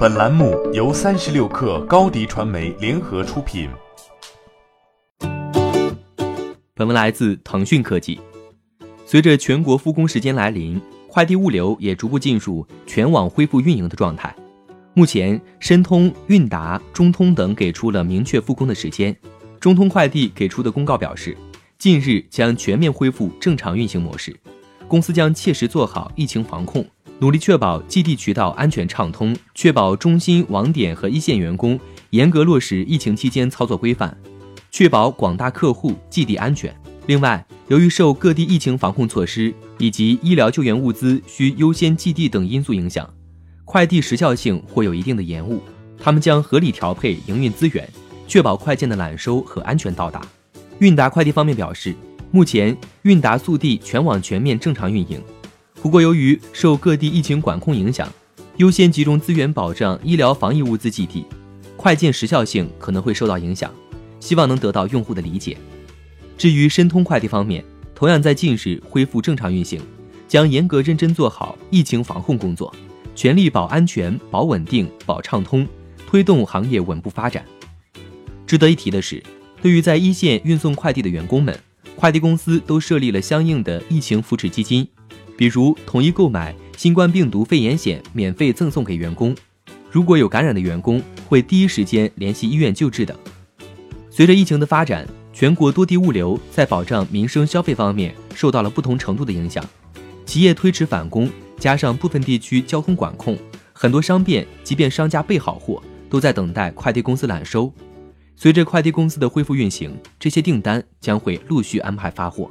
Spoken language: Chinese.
本栏目由三十六氪高低传媒联合出品。本文来自腾讯科技。随着全国复工时间来临，快递物流也逐步进入全网恢复运营的状态。目前，申通、韵达、中通等给出了明确复工的时间。中通快递给出的公告表示，近日将全面恢复正常运行模式。公司将切实做好疫情防控，努力确保寄递渠道安全畅通，确保中心网点和一线员工严格落实疫情期间操作规范，确保广大客户寄递安全。另外，由于受各地疫情防控措施以及医疗救援物资需优先寄递等因素影响，快递时效性会有一定的延误。他们将合理调配营运资源，确保快件的揽收和安全到达。韵达快递方面表示。目前，韵达速递全网全面正常运营。不过，由于受各地疫情管控影响，优先集中资源保障医疗防疫物资寄递，快件时效性可能会受到影响，希望能得到用户的理解。至于申通快递方面，同样在近日恢复正常运行，将严格认真做好疫情防控工作，全力保安全、保稳定、保畅通，推动行业稳步发展。值得一提的是，对于在一线运送快递的员工们，快递公司都设立了相应的疫情扶持基金，比如统一购买新冠病毒肺炎险，免费赠送给员工；如果有感染的员工，会第一时间联系医院救治等。随着疫情的发展，全国多地物流在保障民生消费方面受到了不同程度的影响，企业推迟返工，加上部分地区交通管控，很多商店即便商家备好货，都在等待快递公司揽收。随着快递公司的恢复运行，这些订单将会陆续安排发货。